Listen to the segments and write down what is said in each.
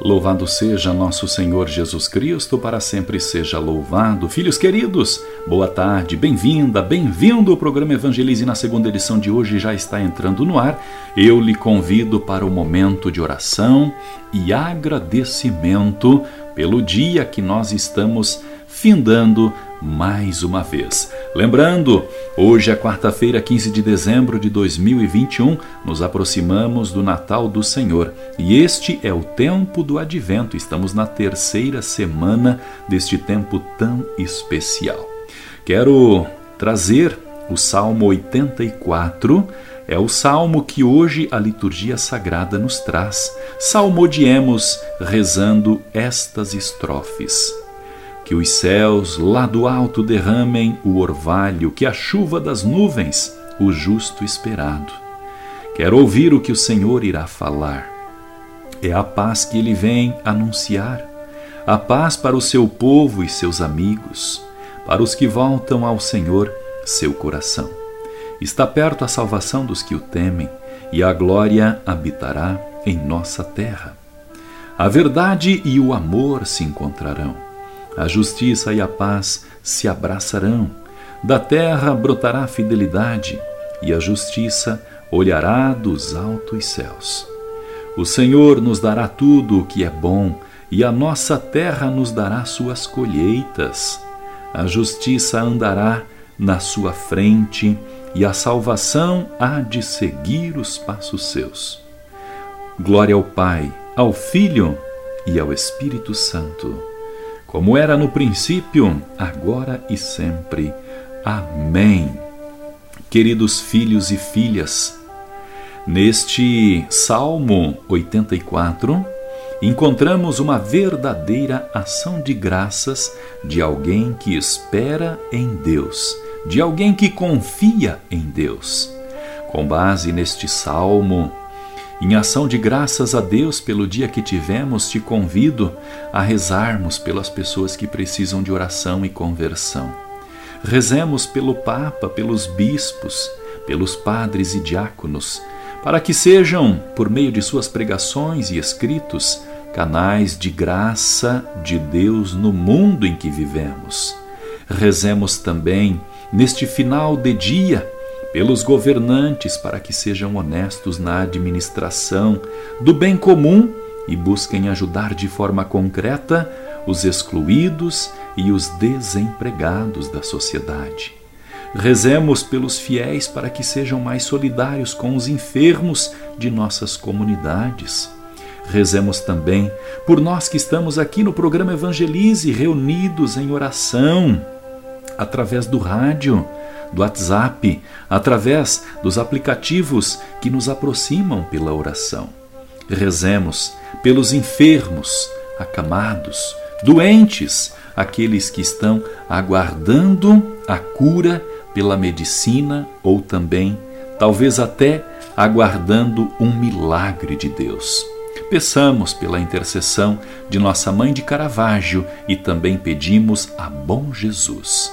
Louvado seja nosso Senhor Jesus Cristo, para sempre seja louvado. Filhos queridos, boa tarde, bem-vinda, bem-vindo. O programa Evangelize na segunda edição de hoje já está entrando no ar. Eu lhe convido para o momento de oração e agradecimento pelo dia que nós estamos findando mais uma vez. Lembrando, hoje é quarta-feira, 15 de dezembro de 2021, nos aproximamos do Natal do Senhor e este é o tempo do advento. Estamos na terceira semana deste tempo tão especial. Quero trazer o Salmo 84 é o salmo que hoje a liturgia sagrada nos traz. Salmodiemos rezando estas estrofes. Que os céus lá do alto derramem o orvalho, que a chuva das nuvens o justo esperado. Quero ouvir o que o Senhor irá falar. É a paz que ele vem anunciar, a paz para o seu povo e seus amigos, para os que voltam ao Senhor, seu coração. Está perto a salvação dos que o temem, e a glória habitará em nossa terra. A verdade e o amor se encontrarão a justiça e a paz se abraçarão. Da terra brotará a fidelidade, e a justiça olhará dos altos céus. O Senhor nos dará tudo o que é bom, e a nossa terra nos dará suas colheitas. A justiça andará na sua frente, e a salvação há de seguir os passos seus. Glória ao Pai, ao Filho e ao Espírito Santo como era no princípio, agora e sempre. Amém. Queridos filhos e filhas, neste Salmo 84, encontramos uma verdadeira ação de graças de alguém que espera em Deus, de alguém que confia em Deus. Com base neste salmo, em ação de graças a Deus pelo dia que tivemos, te convido a rezarmos pelas pessoas que precisam de oração e conversão. Rezemos pelo Papa, pelos bispos, pelos padres e diáconos, para que sejam, por meio de suas pregações e escritos, canais de graça de Deus no mundo em que vivemos. Rezemos também, neste final de dia, pelos governantes para que sejam honestos na administração do bem comum e busquem ajudar de forma concreta os excluídos e os desempregados da sociedade. Rezemos pelos fiéis para que sejam mais solidários com os enfermos de nossas comunidades. Rezemos também por nós que estamos aqui no programa Evangelize, reunidos em oração, através do rádio, do WhatsApp, através dos aplicativos que nos aproximam pela oração. Rezemos pelos enfermos, acamados, doentes, aqueles que estão aguardando a cura pela medicina ou também, talvez até, aguardando um milagre de Deus. Peçamos pela intercessão de nossa mãe de Caravaggio e também pedimos a bom Jesus.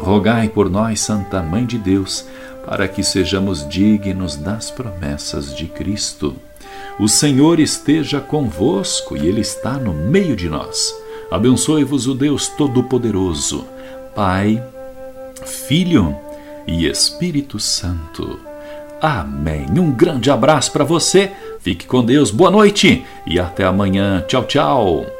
Rogai por nós, Santa Mãe de Deus, para que sejamos dignos das promessas de Cristo. O Senhor esteja convosco e Ele está no meio de nós. Abençoe-vos o Deus Todo-Poderoso, Pai, Filho e Espírito Santo. Amém. Um grande abraço para você. Fique com Deus. Boa noite e até amanhã. Tchau, tchau.